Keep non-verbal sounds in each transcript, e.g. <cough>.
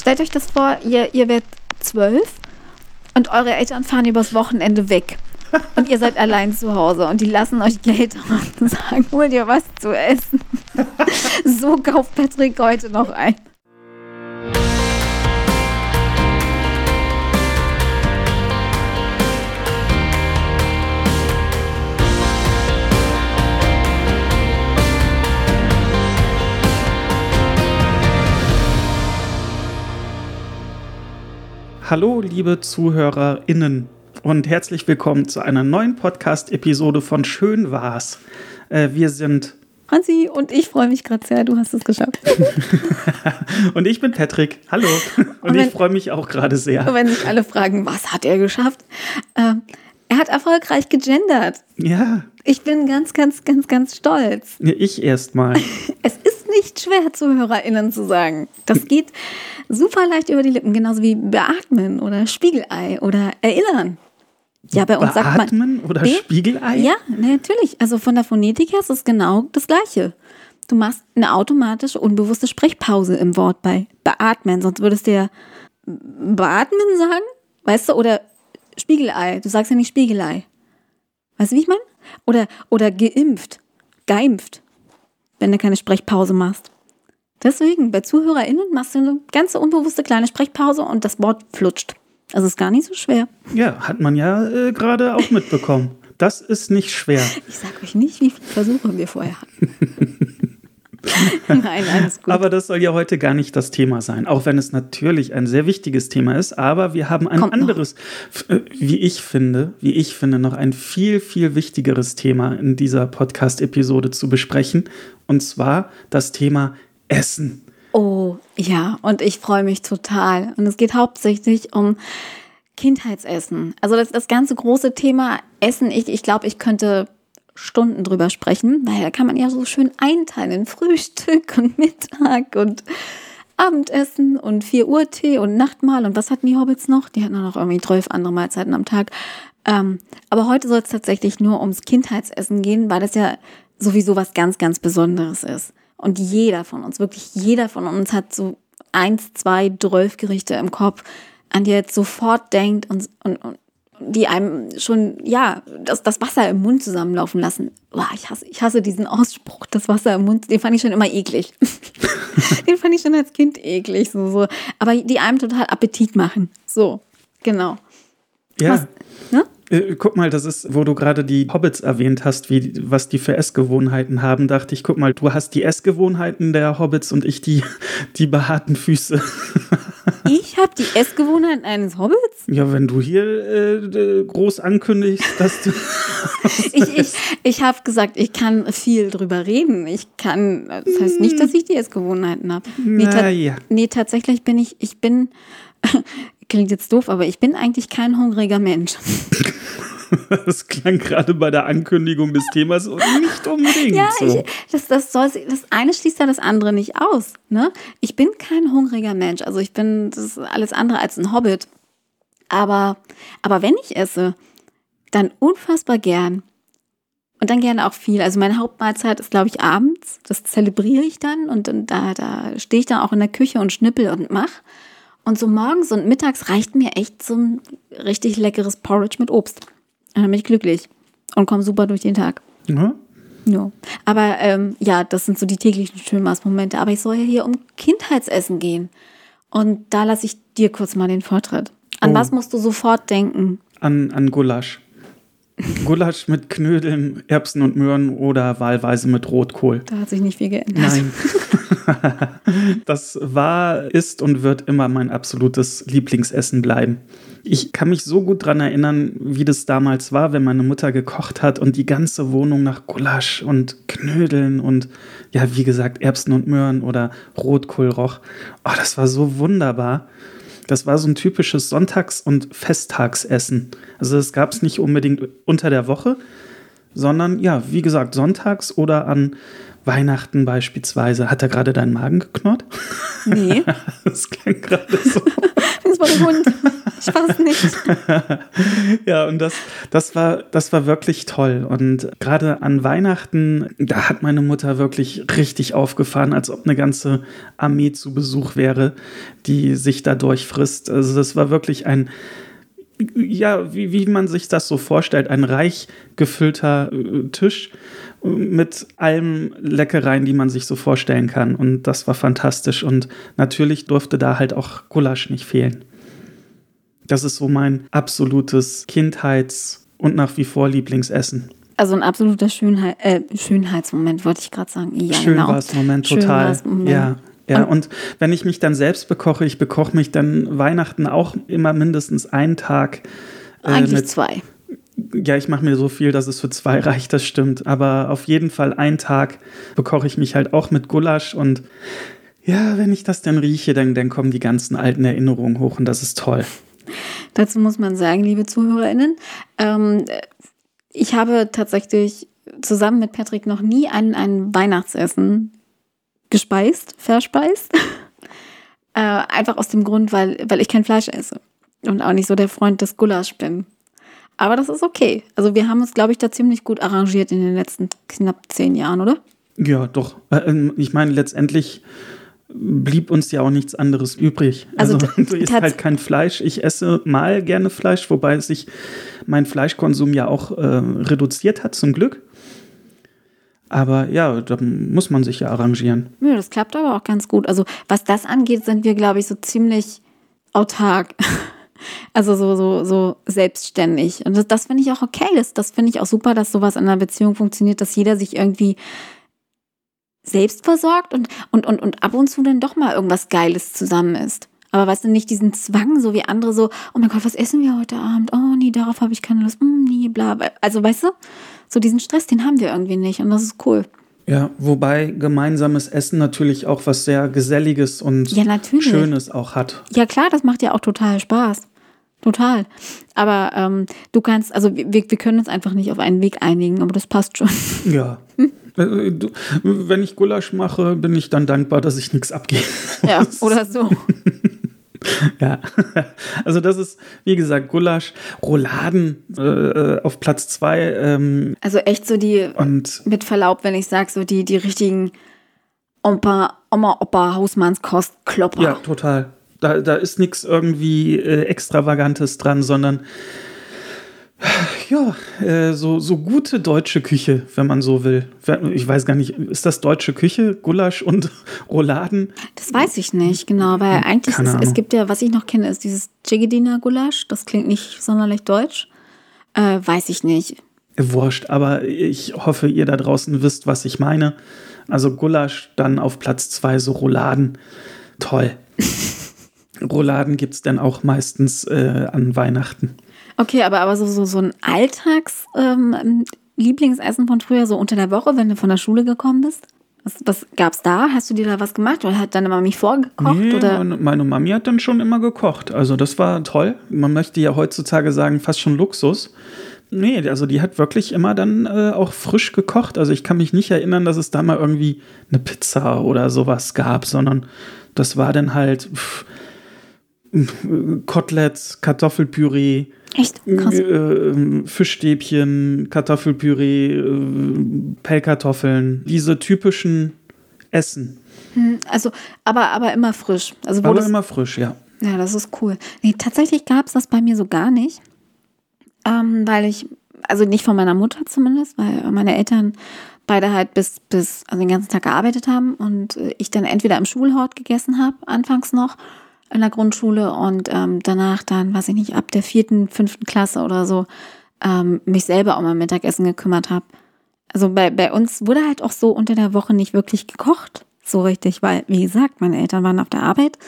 stellt euch das vor, ihr, ihr werdet zwölf und eure Eltern fahren übers Wochenende weg. Und ihr seid allein zu Hause und die lassen euch Geld und sagen, hol dir was zu essen. <laughs> so kauft Patrick heute noch ein. Hallo, liebe ZuhörerInnen und herzlich willkommen zu einer neuen Podcast-Episode von Schön war's. Äh, wir sind Hansi und ich freue mich gerade sehr, du hast es geschafft. <laughs> und ich bin Patrick. Hallo. Und, und wenn, ich freue mich auch gerade sehr. Wenn sich alle fragen, was hat er geschafft? Äh, er hat erfolgreich gegendert. Ja. Ich bin ganz, ganz, ganz, ganz stolz. Ich erstmal. <laughs> es ist nicht schwer, ZuhörerInnen zu sagen. Das geht super leicht über die Lippen, genauso wie beatmen oder Spiegelei oder erinnern. Ja, bei uns beatmen sagt man. oder Be Spiegelei? Ja, natürlich. Also von der Phonetik her ist es genau das Gleiche. Du machst eine automatische, unbewusste Sprechpause im Wort bei beatmen, sonst würdest du ja beatmen sagen, weißt du, oder Spiegelei. Du sagst ja nicht Spiegelei. Weißt du, wie ich meine? Oder, oder geimpft, geimpft, wenn du keine Sprechpause machst. Deswegen, bei ZuhörerInnen machst du eine ganze unbewusste kleine Sprechpause und das Wort flutscht. Also ist gar nicht so schwer. Ja, hat man ja äh, gerade auch mitbekommen. Das ist nicht schwer. Ich sag euch nicht, wie viele Versuche wir vorher hatten. <laughs> <laughs> Nein, alles gut. Aber das soll ja heute gar nicht das Thema sein, auch wenn es natürlich ein sehr wichtiges Thema ist. Aber wir haben ein Kommt anderes. Äh, wie ich finde, wie ich finde, noch ein viel, viel wichtigeres Thema in dieser Podcast-Episode zu besprechen. Und zwar das Thema Essen. Oh, ja, und ich freue mich total. Und es geht hauptsächlich um Kindheitsessen. Also das, das ganze große Thema Essen, ich, ich glaube, ich könnte Stunden drüber sprechen, weil da kann man ja so schön einteilen. Frühstück und Mittag und Abendessen und 4 Uhr Tee und Nachtmahl. Und was hatten die Hobbits noch? Die hatten noch irgendwie 12 andere Mahlzeiten am Tag. Ähm, aber heute soll es tatsächlich nur ums Kindheitsessen gehen, weil das ja sowieso was ganz, ganz Besonderes ist. Und jeder von uns, wirklich jeder von uns hat so eins, zwei, zwölf Gerichte im Kopf, an die er jetzt sofort denkt und, und, und die einem schon, ja, das, das Wasser im Mund zusammenlaufen lassen. Boah, ich hasse, ich hasse diesen Ausspruch, das Wasser im Mund, den fand ich schon immer eklig. <laughs> den fand ich schon als Kind eklig, so, so. Aber die einem total Appetit machen. So, genau. Ja. Was, ne? Äh, guck mal, das ist, wo du gerade die Hobbits erwähnt hast, wie, was die für Essgewohnheiten haben, dachte ich, guck mal, du hast die Essgewohnheiten der Hobbits und ich die, die behaarten Füße. <laughs> Ich habe die Essgewohnheiten eines Hobbits? Ja, wenn du hier äh, groß ankündigst, dass du. <laughs> ich ich, ich habe gesagt, ich kann viel drüber reden. Ich kann, das heißt nicht, dass ich die Essgewohnheiten habe. Nee, ta ja. nee, tatsächlich bin ich, ich bin, <laughs> klingt jetzt doof, aber ich bin eigentlich kein hungriger Mensch. <laughs> <laughs> Das klang gerade bei der Ankündigung des Themas nicht unbedingt. Ja, so. ich, das, das, soll, das eine schließt ja das andere nicht aus. Ne? Ich bin kein hungriger Mensch. Also ich bin das ist alles andere als ein Hobbit. Aber, aber wenn ich esse, dann unfassbar gern. Und dann gerne auch viel. Also meine Hauptmahlzeit ist, glaube ich, abends. Das zelebriere ich dann und, und da, da stehe ich dann auch in der Küche und schnippel und mach. Und so morgens und mittags reicht mir echt so ein richtig leckeres Porridge mit Obst. Dann bin ich glücklich und komme super durch den Tag. Ja. Ja. Aber ähm, ja, das sind so die täglichen Schönmaßmomente. Aber ich soll ja hier um Kindheitsessen gehen. Und da lasse ich dir kurz mal den Vortritt. An oh. was musst du sofort denken? An, an Gulasch. Gulasch mit Knödeln, Erbsen und Möhren oder wahlweise mit Rotkohl. Da hat sich nicht viel geändert. Nein. <laughs> <laughs> das war, ist und wird immer mein absolutes Lieblingsessen bleiben. Ich kann mich so gut daran erinnern, wie das damals war, wenn meine Mutter gekocht hat und die ganze Wohnung nach Gulasch und Knödeln und ja, wie gesagt, Erbsen und Möhren oder Rotkohl roch. Oh, das war so wunderbar. Das war so ein typisches Sonntags- und Festtagsessen. Also das gab es nicht unbedingt unter der Woche, sondern ja, wie gesagt, sonntags oder an Weihnachten beispielsweise. Hat da gerade deinen Magen geknurrt? Nee. <laughs> das klang gerade so. <laughs> das war der Hund. Spaß nicht. <laughs> ja, und das, das, war, das war wirklich toll. Und gerade an Weihnachten, da hat meine Mutter wirklich richtig aufgefahren, als ob eine ganze Armee zu Besuch wäre, die sich da durchfrisst. Also das war wirklich ein ja, wie, wie man sich das so vorstellt, ein reich gefüllter äh, Tisch mit allen Leckereien, die man sich so vorstellen kann. Und das war fantastisch. Und natürlich durfte da halt auch Gulasch nicht fehlen. Das ist so mein absolutes Kindheits- und nach wie vor Lieblingsessen. Also ein absoluter Schönheit, äh, Schönheitsmoment, wollte ich gerade sagen. Ja, Schön genau. war es Moment, total. Moment. Ja, ja, und, und, wenn ich mich dann selbst bekoche, ich bekoche mich dann Weihnachten auch immer mindestens einen Tag. Äh, Eigentlich mit, zwei. Ja, ich mache mir so viel, dass es für zwei <laughs> reicht, das stimmt. Aber auf jeden Fall einen Tag bekoche ich mich halt auch mit Gulasch und ja, wenn ich das dann rieche, dann, dann kommen die ganzen alten Erinnerungen hoch und das ist toll. Dazu muss man sagen, liebe ZuhörerInnen, ähm, ich habe tatsächlich zusammen mit Patrick noch nie ein, ein Weihnachtsessen gespeist, verspeist. <laughs> äh, einfach aus dem Grund, weil, weil ich kein Fleisch esse und auch nicht so der Freund des Gulasch bin. Aber das ist okay. Also wir haben uns, glaube ich, da ziemlich gut arrangiert in den letzten knapp zehn Jahren, oder? Ja, doch. Äh, ähm, ich meine, letztendlich blieb uns ja auch nichts anderes übrig. Also, also <laughs> du isst halt kein Fleisch. Ich esse mal gerne Fleisch, wobei sich mein Fleischkonsum ja auch äh, reduziert hat, zum Glück. Aber ja, da muss man sich ja arrangieren. Ja, das klappt aber auch ganz gut. Also was das angeht, sind wir, glaube ich, so ziemlich autark. <laughs> Also so, so, so selbstständig. Und das, das finde ich auch okay. Das, das finde ich auch super, dass sowas in einer Beziehung funktioniert, dass jeder sich irgendwie selbst versorgt und, und, und, und ab und zu dann doch mal irgendwas Geiles zusammen ist. Aber weißt du, nicht diesen Zwang, so wie andere so, oh mein Gott, was essen wir heute Abend? Oh nee, darauf habe ich keine Lust. Mm, nee, bla. Also weißt du, so diesen Stress, den haben wir irgendwie nicht und das ist cool. Ja, wobei gemeinsames Essen natürlich auch was sehr Geselliges und ja, Schönes auch hat. Ja klar, das macht ja auch total Spaß. Total. Aber ähm, du kannst, also wir, wir können uns einfach nicht auf einen Weg einigen, aber das passt schon. <laughs> Ja. Hm? Du, wenn ich Gulasch mache, bin ich dann dankbar, dass ich nichts abgebe. <laughs> Ja, oder so. <laughs> ja, also das ist, wie gesagt, Gulasch, Rouladen äh, auf Platz zwei. Ähm, also echt so die, und mit Verlaub, wenn ich sage, so die, die richtigen Opa, Oma, Opa, Hausmannskost, Klopper. Ja, total. Da, da ist nichts irgendwie äh, Extravagantes dran, sondern ja, äh, so, so gute deutsche Küche, wenn man so will. Ich weiß gar nicht, ist das deutsche Küche, Gulasch und <laughs> Rouladen? Das weiß ich nicht, genau, weil hm, eigentlich ist, es gibt ja, was ich noch kenne, ist dieses Chigedina Gulasch. Das klingt nicht sonderlich deutsch. Äh, weiß ich nicht. Wurscht, aber ich hoffe, ihr da draußen wisst, was ich meine. Also Gulasch, dann auf Platz zwei so Rouladen. Toll. <laughs> Rouladen gibt es dann auch meistens äh, an Weihnachten. Okay, aber, aber so, so, so ein Alltags-Lieblingsessen ähm, von früher, so unter der Woche, wenn du von der Schule gekommen bist? Was, was gab's da? Hast du dir da was gemacht oder hat deine Mami vorgekocht? Nee, oder? Meine Mami hat dann schon immer gekocht. Also das war toll. Man möchte ja heutzutage sagen, fast schon Luxus. Nee, also die hat wirklich immer dann äh, auch frisch gekocht. Also ich kann mich nicht erinnern, dass es da mal irgendwie eine Pizza oder sowas gab, sondern das war dann halt pff, Koteletts, Kartoffelpüree, Echt? Krass. Äh, Fischstäbchen, Kartoffelpüree, äh, Pellkartoffeln, diese typischen Essen. Hm, also, aber, aber immer frisch. Also, aber immer frisch, ja. Ja, das ist cool. Nee, tatsächlich gab es das bei mir so gar nicht. Ähm, weil ich, also nicht von meiner Mutter zumindest, weil meine Eltern beide halt bis, bis also den ganzen Tag gearbeitet haben und ich dann entweder im Schulhort gegessen habe, anfangs noch, in der Grundschule und ähm, danach dann, weiß ich nicht, ab der vierten, fünften Klasse oder so, ähm, mich selber um mein Mittagessen gekümmert habe. Also bei, bei uns wurde halt auch so unter der Woche nicht wirklich gekocht, so richtig, weil, wie gesagt, meine Eltern waren auf der Arbeit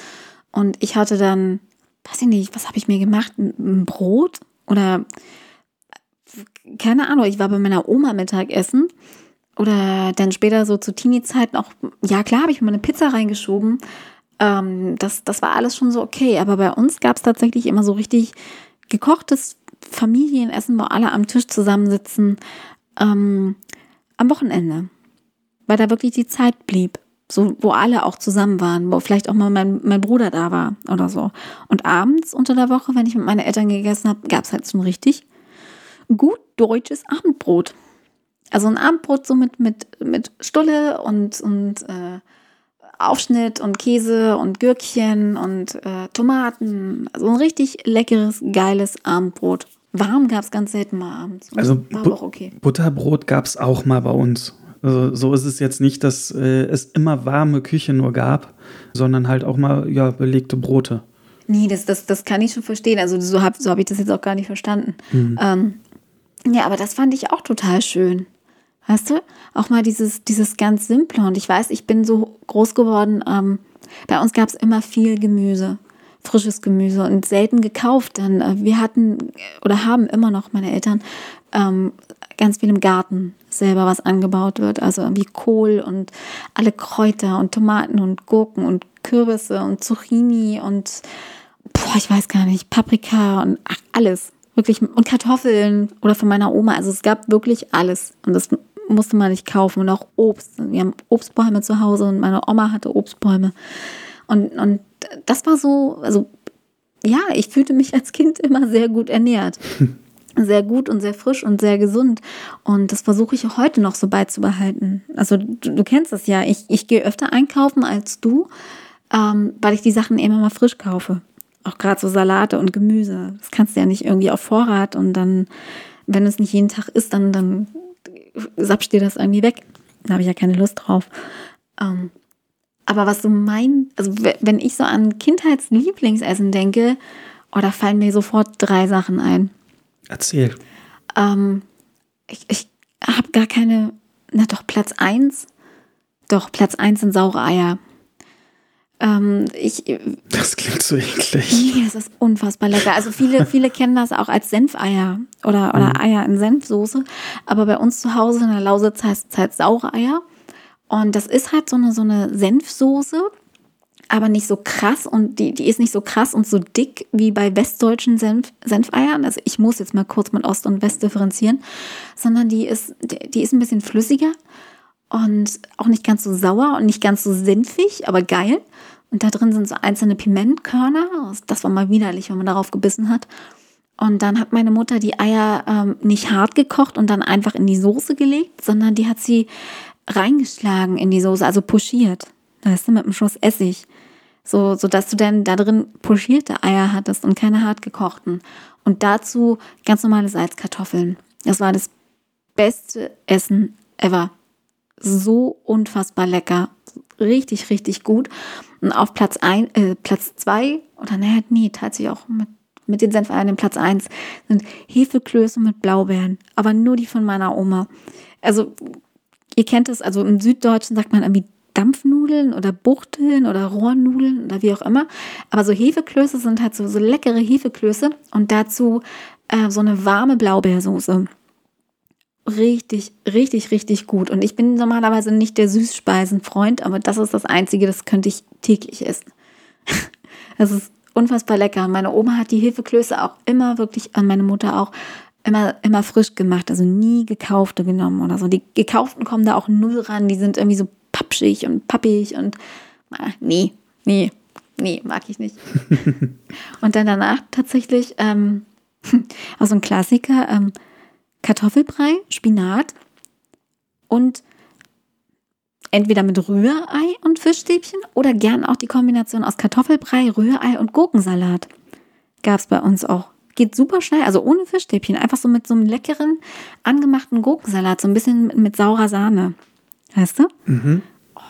und ich hatte dann, weiß ich nicht, was habe ich mir gemacht? Ein Brot oder keine Ahnung, ich war bei meiner Oma Mittagessen oder dann später so zu Teenie-Zeiten auch, ja klar, habe ich mir eine Pizza reingeschoben, ähm, das, das war alles schon so okay. Aber bei uns gab es tatsächlich immer so richtig gekochtes Familienessen, wo alle am Tisch zusammensitzen ähm, am Wochenende. Weil da wirklich die Zeit blieb. So, wo alle auch zusammen waren, wo vielleicht auch mal mein, mein Bruder da war oder so. Und abends unter der Woche, wenn ich mit meinen Eltern gegessen habe, gab es halt ein richtig gut deutsches Abendbrot. Also ein Abendbrot so mit, mit, mit Stulle und, und äh, Aufschnitt und Käse und Gürkchen und äh, Tomaten. Also ein richtig leckeres, geiles Abendbrot. Warm gab es ganz selten mal abends. Also War okay. Butterbrot gab es auch mal bei uns. Also so ist es jetzt nicht, dass äh, es immer warme Küche nur gab, sondern halt auch mal ja, belegte Brote. Nee, das, das, das kann ich schon verstehen. Also so habe so hab ich das jetzt auch gar nicht verstanden. Mhm. Ähm, ja, aber das fand ich auch total schön. Weißt du? Auch mal dieses, dieses ganz Simple. Und ich weiß, ich bin so groß geworden. Ähm, bei uns gab es immer viel Gemüse, frisches Gemüse und selten gekauft. Denn äh, wir hatten oder haben immer noch meine Eltern ähm, ganz viel im Garten selber was angebaut wird. Also wie Kohl und alle Kräuter und Tomaten und Gurken und Kürbisse und Zucchini und boah, ich weiß gar nicht, Paprika und ach, alles. Wirklich, und Kartoffeln oder von meiner Oma. Also es gab wirklich alles. Und das musste man nicht kaufen und auch Obst. Wir haben Obstbäume zu Hause und meine Oma hatte Obstbäume. Und, und das war so, also ja, ich fühlte mich als Kind immer sehr gut ernährt. <laughs> Sehr gut und sehr frisch und sehr gesund. Und das versuche ich heute noch so beizubehalten. Also du, du kennst das ja. Ich, ich gehe öfter einkaufen als du, ähm, weil ich die Sachen immer mal frisch kaufe. Auch gerade so Salate und Gemüse. Das kannst du ja nicht irgendwie auf Vorrat und dann, wenn es nicht jeden Tag ist, dann, dann sapscht dir das irgendwie weg. Da habe ich ja keine Lust drauf. Ähm, aber was so mein, also wenn ich so an Kindheitslieblingsessen denke, oh, da fallen mir sofort drei Sachen ein. Erzähl. Ähm, ich ich habe gar keine, na doch, Platz eins. Doch, Platz eins sind saure Eier. Ähm, ich, das klingt so eklig. Nee, das ist unfassbar lecker. Also viele, <laughs> viele kennen das auch als Senfeier oder, oder mhm. Eier in Senfsoße. Aber bei uns zu Hause in der Lausitz heißt es halt saure Eier. Und das ist halt so eine, so eine Senfsoße, aber nicht so krass und die, die ist nicht so krass und so dick wie bei westdeutschen Senf, Senfeiern. Also ich muss jetzt mal kurz mit Ost und West differenzieren, sondern die ist, die, die ist ein bisschen flüssiger und auch nicht ganz so sauer und nicht ganz so senfig, aber geil. Und da drin sind so einzelne Pimentkörner. Das war mal widerlich, wenn man darauf gebissen hat. Und dann hat meine Mutter die Eier ähm, nicht hart gekocht und dann einfach in die Soße gelegt, sondern die hat sie reingeschlagen in die Soße, also pochiert. Weißt du, mit einem Schuss Essig. So, so dass du dann da drin pochierte Eier hattest und keine hart gekochten. Und dazu ganz normale Salzkartoffeln. Das war das beste Essen ever. So unfassbar lecker. Richtig, richtig gut. Und auf Platz ein, äh, Platz zwei, oder naja, nee, tatsächlich auch mit, mit den Senfeiern in Platz eins, sind Hefeklöße mit Blaubeeren. Aber nur die von meiner Oma. Also, ihr kennt es, also im Süddeutschen sagt man irgendwie Dampfnudeln oder Buchteln oder Rohrnudeln oder wie auch immer. Aber so Hefeklöße sind halt so, so leckere Hefeklöße und dazu äh, so eine warme Blaubeersoße richtig, richtig, richtig gut. Und ich bin normalerweise nicht der Süßspeisenfreund, aber das ist das Einzige, das könnte ich täglich essen. <laughs> Das ist unfassbar lecker. Meine Oma hat die Hefeklöße auch immer wirklich, äh, meine Mutter auch, immer, immer frisch gemacht, also nie gekaufte genommen oder so. Die gekauften kommen da auch null ran, die sind irgendwie so pappschig und pappig und ah, nee, nee, nee, mag ich nicht. <laughs> und dann danach tatsächlich, ähm, <laughs> auch so ein Klassiker, ähm, Kartoffelbrei, Spinat und entweder mit Rührei und Fischstäbchen oder gern auch die Kombination aus Kartoffelbrei, Rührei und Gurkensalat. Gab es bei uns auch. Geht super schnell, also ohne Fischstäbchen, einfach so mit so einem leckeren, angemachten Gurkensalat, so ein bisschen mit, mit saurer Sahne. Weißt du? Mhm. Oh,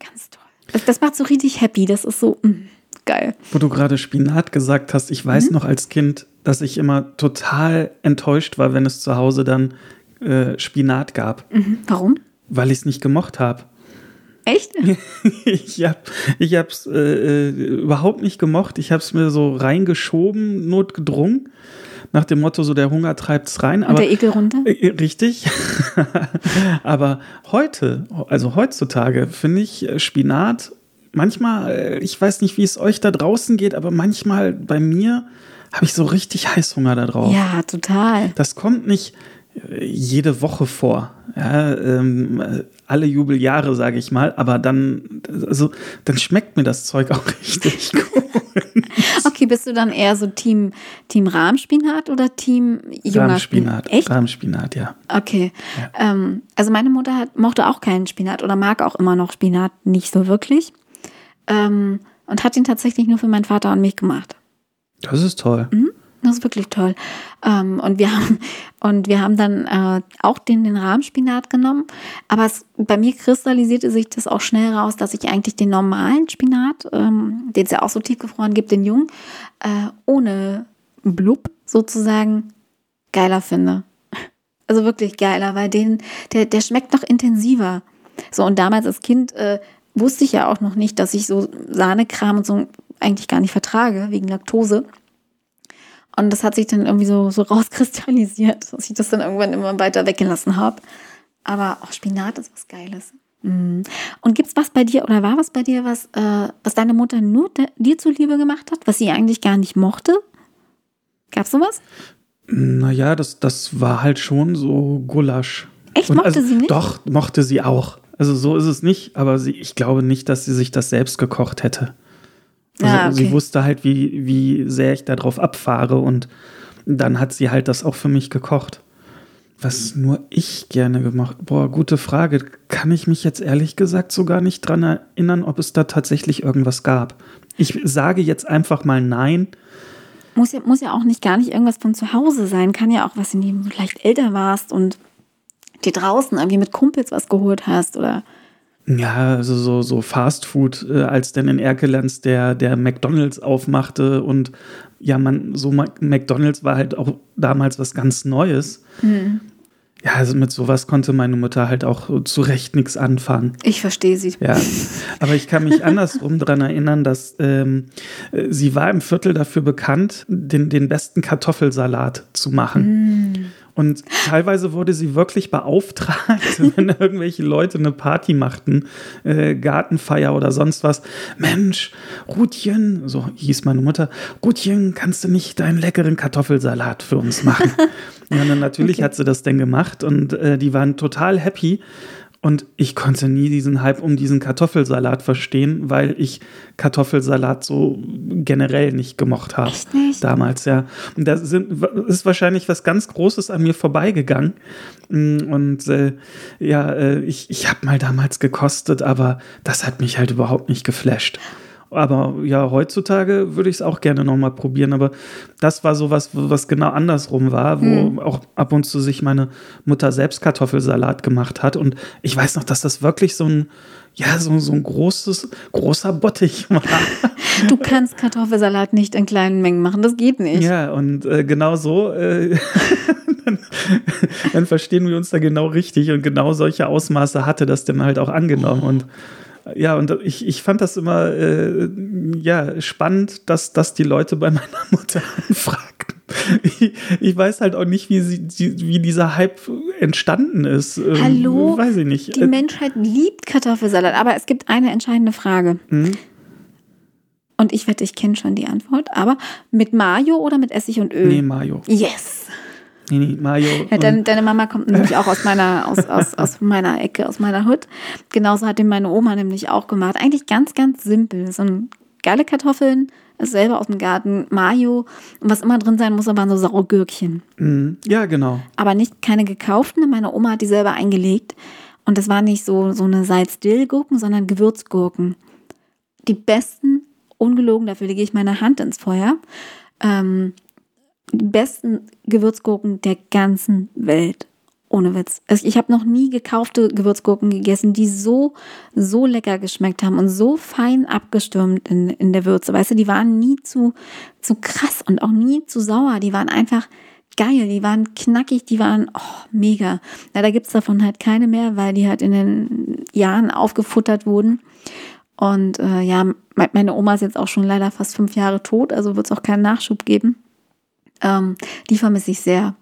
ganz toll. Das, das, macht so richtig happy, das ist so mh, mm, geil. Wo du gerade Spinat gesagt hast, ich weiß mhm. noch als Kind, dass ich immer total enttäuscht war, wenn es zu Hause dann äh, Spinat gab. Mhm. Warum? Weil ich es nicht gemocht habe. Echt? <laughs> ich habe ich hab's äh, äh, überhaupt nicht gemocht. Ich habe es mir so reingeschoben, notgedrungen. Nach dem Motto, so der Hunger treibt's rein. Und der Ekel runter? <laughs> Äh, richtig. <laughs> aber heute, also heutzutage, finde ich äh, Spinat manchmal, äh, ich weiß nicht, wie es euch da draußen geht, aber manchmal bei mir habe ich so richtig Heißhunger da drauf. Ja, total. Das kommt nicht jede Woche vor. Ja, ähm, alle Jubeljahre, sage ich mal, aber dann, also, dann schmeckt mir das Zeug auch <laughs> richtig <laughs> gut. okay, bist du dann eher so Team, Team Rahmspinat oder Team junger Rahmspinat? Echt? Rahmspinat, ja. Okay. Ja. Ähm, also meine Mutter hat, mochte auch keinen Spinat oder mag auch immer noch Spinat nicht so wirklich. Ähm, und hat ihn tatsächlich nur für meinen Vater und mich gemacht. Das ist toll. Mhm. Das ist wirklich toll. Ähm, und, wir haben, und wir haben dann äh, auch den, den Rahmspinat genommen. Aber es, bei mir kristallisierte sich das auch schnell raus, dass ich eigentlich den normalen Spinat, ähm, den es ja auch so tiefgefroren gibt, den jungen, äh, ohne Blub sozusagen geiler finde. Also wirklich geiler, weil den, der, der schmeckt noch intensiver. So, und damals als Kind äh, wusste ich ja auch noch nicht, dass ich so Sahnekram und so eigentlich gar nicht vertrage, wegen Laktose. Und das hat sich dann irgendwie so, so <laughs> rauskristallisiert, dass ich das dann irgendwann immer weiter weggelassen habe. Aber auch Spinat ist was Geiles. Mhm. Und gibt's was bei dir oder war was bei dir, was, äh, was deine Mutter nur de, dir zuliebe gemacht hat, was sie eigentlich gar nicht mochte? Gab's sowas? Naja, das, das war halt schon so Gulasch. Echt? mochte also, sie nicht? Doch, mochte sie auch. Also so ist es nicht, aber sie, ich glaube nicht, dass sie sich das selbst gekocht hätte. Also ah, okay. sie wusste halt, wie, wie sehr ich darauf abfahre und dann hat sie halt das auch für mich gekocht. Was nur ich gerne gemacht. Boah, gute Frage. Kann ich mich jetzt ehrlich gesagt so gar nicht dran erinnern, ob es da tatsächlich irgendwas gab. Ich sage jetzt einfach mal nein. Muss ja, muss ja auch nicht gar nicht irgendwas von zu Hause sein. Kann ja auch was, in dem du vielleicht älter warst und dir draußen irgendwie mit Kumpels was geholt hast oder ja, also so, so Fast Food, äh, als dann in Erkelenz der, der McDonalds aufmachte und ja, man, so McDonalds war halt auch damals was ganz Neues. Mhm. Ja, also mit sowas konnte meine Mutter halt auch zu Recht nichts anfangen. Ich verstehe sie. Ja, aber ich kann mich <laughs> andersrum daran erinnern, dass ähm, sie war im Viertel dafür bekannt, den, den besten Kartoffelsalat zu machen. Mm. Und teilweise wurde sie wirklich beauftragt, <laughs> wenn irgendwelche Leute eine Party machten, äh, Gartenfeier oder sonst was. Mensch, Rutchen, so hieß meine Mutter, Rutchen, kannst du nicht deinen leckeren Kartoffelsalat für uns machen? <laughs> ja, dann natürlich okay. hat sie das denn gemacht und äh, die waren total happy. Und ich konnte nie diesen Hype um diesen Kartoffelsalat verstehen, weil ich Kartoffelsalat so generell nicht gemocht habe. Echt nicht? Damals, ja. Und da sind, ist wahrscheinlich was ganz Großes an mir vorbeigegangen. Mm, und äh, ja, äh, ich, ich habe mal damals gekostet, aber das hat mich halt überhaupt nicht geflasht. Aber ja, heutzutage würde ich es auch gerne nochmal probieren. Aber das war so was, was genau andersrum war, wo mhm. auch ab und zu sich meine Mutter selbst Kartoffelsalat gemacht hat. Und ich weiß noch, dass das wirklich so ein, ja, so, so ein großes, großer Bottich <laughs> war. Du kannst Kartoffelsalat nicht in kleinen Mengen machen, das geht nicht. Ja, und äh, genau so, äh, <laughs> dann, dann verstehen wir uns da genau richtig. Und genau solche Ausmaße hatte das dann halt auch angenommen. Und ja, und ich, ich fand das immer äh, ja, spannend, dass, dass die Leute bei <laughs> meiner Mutter fragten. Ich, ich, weiß halt auch nicht, wie, sie, wie dieser Hype entstanden ist. Ähm, Hallo? Weiß ich nicht. Die Menschheit liebt Kartoffelsalat, aber es gibt eine entscheidende Frage. Mhm. Und ich wette, ich kenne schon die Antwort, aber mit Mayo oder mit Essig und Öl? Nee, Mayo. Yes. Nee, nee, Mayo. Ja, deine, deine, Mama kommt nämlich auch aus meiner, aus, aus, <laughs> aus meiner Ecke, aus meiner Hut. Genauso hat den meine Oma nämlich auch gemacht. Eigentlich ganz, ganz simpel. So ein geile Kartoffeln, selber aus dem Garten, Mayo und was immer drin sein muss, waren so saure Gürkchen. Mhm. Ja, genau. Aber nicht keine gekauften. Meine Oma hat die selber eingelegt. Und das waren nicht so, so eine Salz-Dill-Gurken, sondern Gewürzgurken. Die besten, ungelogen, dafür lege ich meine Hand ins Feuer. Ähm, besten Gewürzgurken der ganzen Welt. Ohne Witz. Also ich habe noch nie gekaufte Gewürzgurken gegessen, die so, so lecker geschmeckt haben und so fein abgestürmt in, in der Würze. Weißt du, die waren nie zu, zu krass und auch nie zu sauer. Die waren einfach geil, die waren knackig, die waren oh, mega. Ja, da gibt's davon halt keine mehr, weil die halt in den Jahren aufgefuttert wurden. Und äh, ja, meine Oma ist jetzt auch schon leider fast fünf Jahre tot, also wird es auch keinen Nachschub geben. Ähm, die vermisse ich sehr.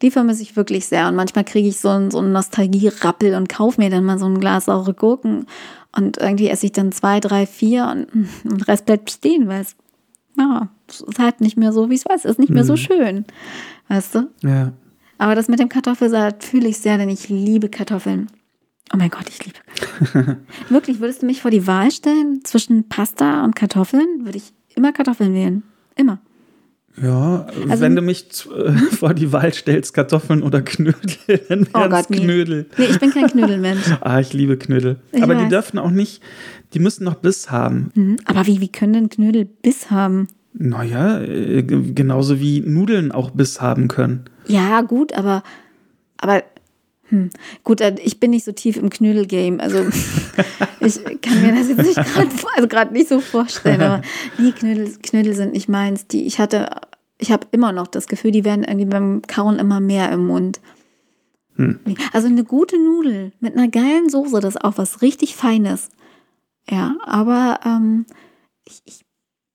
Die vermisse ich wirklich sehr. Und manchmal kriege ich so einen, so einen Nostalgie-Rappel und kaufe mir dann mal so ein Glas saure Gurken. Und irgendwie esse ich dann zwei, drei, vier und, und der Rest bleibt stehen, weil es, ja, ist halt nicht mehr so, wie es war. Es ist nicht mehr so mhm. schön. Weißt du? Ja. Aber das mit dem Kartoffelsalat fühle ich sehr, denn ich liebe Kartoffeln. Oh mein Gott, ich liebe Kartoffeln. <laughs> Wirklich, würdest du mich vor die Wahl stellen zwischen Pasta und Kartoffeln, würde ich immer Kartoffeln wählen. Immer. Ja, also, wenn du mich äh, <laughs> vor die Wahl stellst, Kartoffeln oder Knödel, <laughs> dann Oh wären Gott, es nee. Knödel. Nee, ich bin kein Knödelmensch. <laughs> Ah, ich liebe Knödel. Ich Aber die weiß. dürfen auch nicht, die müssen noch Biss haben. Mhm. Aber wie, wie können denn Knödel Biss haben? Naja, äh, genauso wie Nudeln auch Biss haben können. Ja, gut, aber, aber hm, gut, äh, ich bin nicht so tief im Knödel-Game. Also <laughs> ich kann mir das jetzt nicht gerade also nicht so vorstellen. Aber nee, Knödel, Knödel sind nicht meins. Die, ich hatte, ich habe immer noch das Gefühl, die werden irgendwie beim Kauen immer mehr im Mund. Hm. Also eine gute Nudel mit einer geilen Soße, das ist auch was richtig Feines. Ja, aber ähm, ich, ich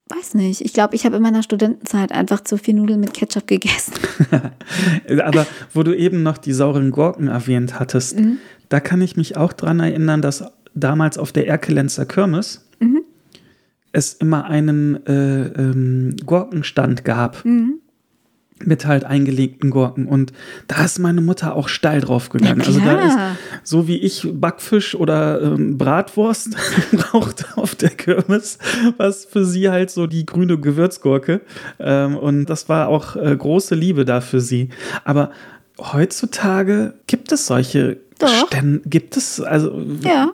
weiß nicht. Ich glaube, ich habe in meiner Studentenzeit einfach zu viel Nudeln mit Ketchup gegessen. <laughs> Aber wo du eben noch die sauren Gurken erwähnt hattest, Mhm. da kann ich mich auch dran erinnern, dass damals auf der Erkelenzer Kirmes Mhm. es immer einen äh, ähm, Gurkenstand gab. Mhm. Mit halt eingelegten Gurken. Und da ist meine Mutter auch steil drauf gegangen. Also da ist, so wie ich Backfisch oder ähm, Bratwurst <laughs> brauchte auf der Kirmes, was für sie halt so die grüne Gewürzgurke. Ähm, und das war auch äh, große Liebe da für sie. Aber heutzutage gibt es solche Doch. Stände, gibt es, also Ja,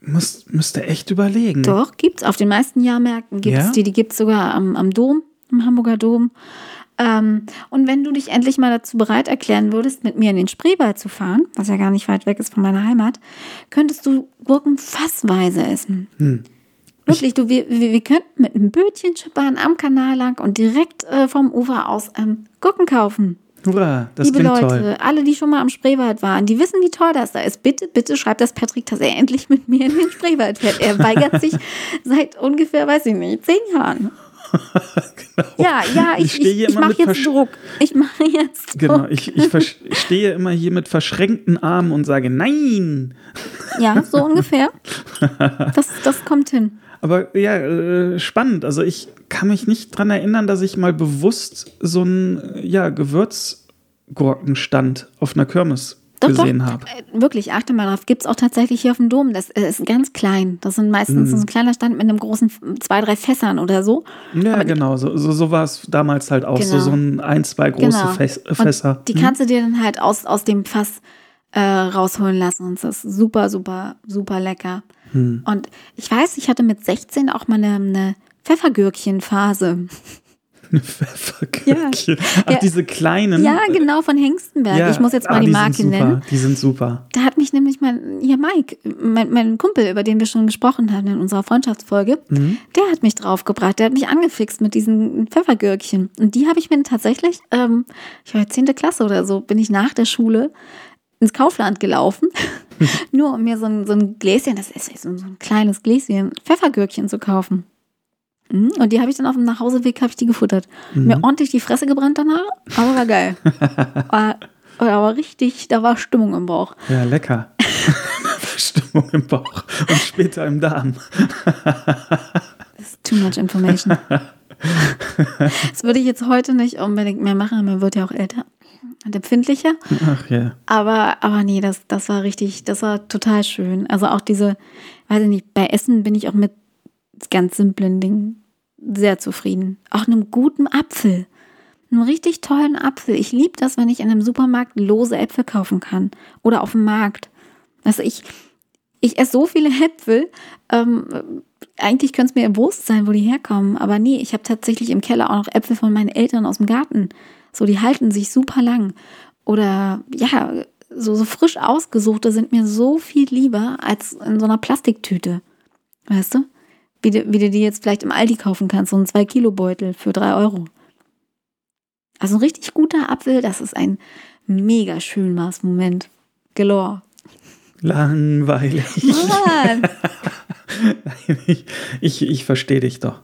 muss, müsste echt überlegen. doch, gibt's. Auf den meisten Jahrmärkten gibt's Ja? die. Die gibt's sogar am, am Dom, im Hamburger Dom. Ähm, und wenn du dich endlich mal dazu bereit erklären würdest, mit mir in den Spreewald zu fahren, was ja gar nicht weit weg ist von meiner Heimat, könntest du Gurken fassweise essen. Hm. Wirklich, du, wir, wir, könnten mit einem Bötchen schippern am Kanal lang und direkt äh, vom Ufer aus ähm, Gurken kaufen. Hurra, das Liebe Leute, toll. alle, die schon mal am Spreewald waren, die wissen, wie toll das da ist. Bitte, bitte schreibt das Patrick, dass er endlich mit mir in den Spreewald fährt. Er weigert sich <laughs> seit ungefähr, weiß ich nicht, zehn Jahren. Genau. Ja, ja, Ich ich, stehe ich, ich, immer mache jetzt Druck. Ich mache jetzt Druck. Genau, ich, ich, <laughs> ich stehe immer hier mit verschränkten Armen und sage Nein. Ja, so ungefähr. Das, das kommt hin. Aber ja, äh, spannend. Also ich kann mich nicht dran erinnern, dass ich mal bewusst so einen ja, Gewürzgurkenstand auf einer Kirmes Doch, gesehen doch. habe. Äh, Wirklich, achte mal drauf. Gibt es auch tatsächlich hier auf dem Dom. Das äh, ist ganz klein. Das sind meistens Mhm. so ein kleiner Stand mit einem großen, zwei, drei Fässern oder so. Ja, Aber genau. So, so, so war es damals halt auch. So, Genau. so ein, ein, zwei große Genau. Fäs Und Fässer. Die Hm? kannst du dir dann halt aus, aus dem Fass äh, rausholen lassen. Und das ist super, super, super lecker. Hm. Und ich weiß, ich hatte mit 16 auch mal eine, eine Pfeffergürkchenphase. <laughs> Pfeffergürkchen. Ach, Ja. diese kleinen. Ja, genau, von Hengstenberg. Ja, ich muss jetzt mal ah, die sind Marke super. nennen. Die sind super. Da hat mich nämlich mein, hier Mike, mein, mein Kumpel, über den wir schon gesprochen haben in unserer Freundschaftsfolge, Mhm. der hat mich draufgebracht. Der hat mich angefixt mit diesen Pfeffergürkchen. Und die habe ich mir tatsächlich, ähm, ich war 10. Klasse oder so, bin ich nach der Schule ins Kaufland gelaufen, <laughs> nur um mir so ein, so ein Gläschen, das ist so ein kleines Gläschen, Pfeffergürkchen zu kaufen. Mhm, Und die habe ich dann auf dem Nachhauseweg habe ich die gefuttert. Mhm. Mir ordentlich die Fresse gebrannt danach, aber war geil. <laughs> war, war richtig, da war Stimmung im Bauch. Ja, lecker. <laughs> Stimmung im Bauch und später im Darm. Das ist too much information. <laughs> Das würde ich jetzt heute nicht unbedingt mehr machen, man wird ja auch älter und empfindlicher. Ach ja. Aber, aber nee, das, das war richtig, das war total schön. Also auch diese, weiß ich nicht, bei Essen bin ich auch mit ganz simplen Dingen sehr zufrieden. Auch einem guten Apfel. Einen richtig tollen Apfel. Ich liebe das, wenn ich in einem Supermarkt lose Äpfel kaufen kann. Oder auf dem Markt. Also ich, ich esse so viele Äpfel. Ähm, eigentlich könnte es mir bewusst sein, wo die herkommen. Aber nee, ich habe tatsächlich im Keller auch noch Äpfel von meinen Eltern aus dem Garten. So, die halten sich super lang. Oder ja, so, so frisch ausgesuchte sind mir so viel lieber als in so einer Plastiktüte. Weißt du? Wie du, wie du die jetzt vielleicht im Aldi kaufen kannst, so ein 2-Kilo-Beutel für 3 Euro. Also ein richtig guter Apfel, das ist ein mega Schönmaß-Moment. Galore. Langweilig. Mann! <laughs> ich ich, ich verstehe dich doch.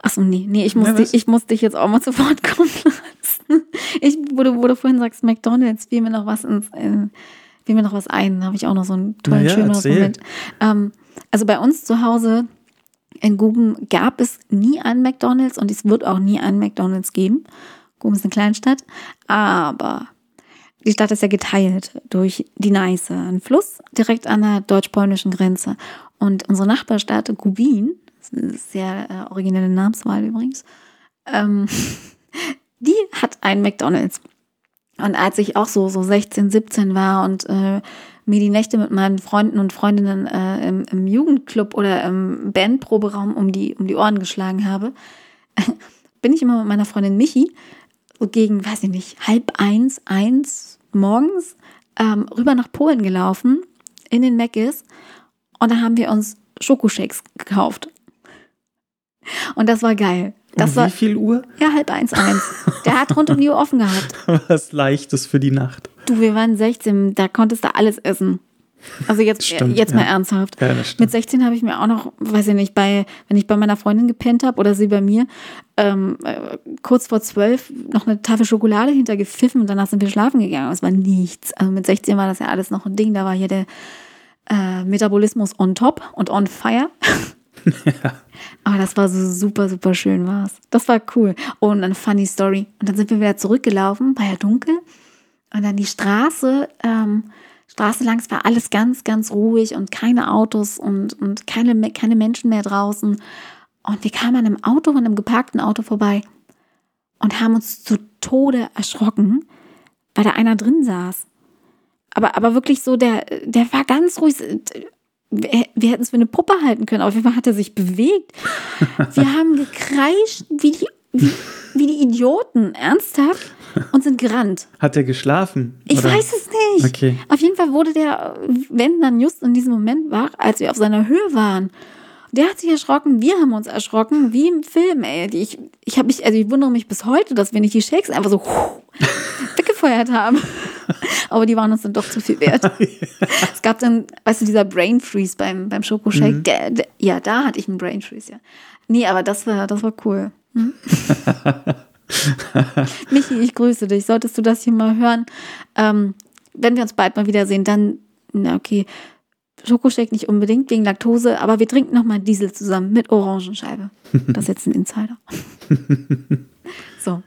Achso, nee, nee, ich muss, Ja, dich, ich muss dich jetzt auch mal zu Wort kommen <laughs> lassen. Ich, wo du, wo du vorhin sagst, McDonalds, fiel mir noch was ins, äh, fiel mir noch was ein. Da habe ich auch noch so einen tollen, ja, schönen. Moment. Ähm, also bei uns zu Hause in Guben gab es nie einen McDonalds und es wird auch nie einen McDonalds geben. Guben ist eine Kleinstadt. Aber die Stadt ist ja geteilt durch die Neiße, ein Fluss direkt an der deutsch-polnischen Grenze. Und unsere Nachbarstadt Gubin, sehr äh, originelle Namenswahl übrigens, ähm, <laughs> die hat einen McDonalds. Und als ich auch so, so 16, 17 war und äh, mir die Nächte mit meinen Freunden und Freundinnen äh, im, im Jugendclub oder im Bandproberaum um die, um die Ohren geschlagen habe, <laughs> bin ich immer mit meiner Freundin Michi so gegen, weiß ich nicht, halb eins, eins morgens ähm, rüber nach Polen gelaufen, in den Meckes. Und da haben wir uns Schokoshakes gekauft. Und das war geil. Das um wie viel Uhr? Ja, halb eins, eins. Der hat rund um die Uhr offen gehabt. <laughs> Was Leichtes für die Nacht. Du, wir waren 16, da konntest du alles essen. Also jetzt, <laughs> Stimmt, jetzt mal ja. ernsthaft. Ja, das. Mit 16 habe ich mir auch noch, weiß ich nicht, bei, wenn ich bei meiner Freundin gepennt habe oder sie bei mir, ähm, äh, kurz vor zwölf noch eine Tafel Schokolade hintergepfiffen und danach sind wir schlafen gegangen. Es war nichts. Also mit 16 war das ja alles noch ein Ding. Da war hier der äh, Metabolismus on top und on fire. <laughs> <laughs> Aber das war so super, super schön war's. Das war cool. Oh, und eine funny Story. Und dann sind wir wieder zurückgelaufen, war ja dunkel. Und dann die Straße, ähm, Straße lang, es war alles ganz, ganz ruhig und keine Autos und, und keine, keine Menschen mehr draußen. Und wir kamen an einem Auto, an einem geparkten Auto vorbei und haben uns zu Tode erschrocken, weil da einer drin saß. Aber, aber wirklich so, der, der war ganz ruhig. Wir, wir hätten es für eine Puppe halten können. Auf jeden Fall hat er sich bewegt. Wir haben gekreischt wie die, wie, wie die Idioten, ernsthaft, und sind gerannt. Hat er geschlafen? Ich oder? weiß es nicht. Okay. Auf jeden Fall wurde der, wenn dann just in diesem Moment wach, als wir auf seiner Höhe waren. Der hat sich erschrocken, wir haben uns erschrocken, wie im Film, ey. Ich, ich, mich, also ich wundere mich bis heute, dass wir nicht die Shakes einfach so <laughs> weggefeuert haben. <laughs> Aber die waren uns dann doch zu viel wert. <laughs> es gab dann, weißt du, dieser Brain Freeze beim, beim Schokoshake. Mhm. Ja, da hatte ich einen Brain Freeze, ja. Nee, aber das war, das war cool. Hm? <laughs> Michi, ich grüße dich. Solltest du das hier mal hören, ähm, wenn wir uns bald mal wiedersehen, dann, na okay, Schokoshake nicht unbedingt wegen Laktose, aber wir trinken nochmal Diesel zusammen mit Orangenscheibe. Das ist jetzt ein Insider. so.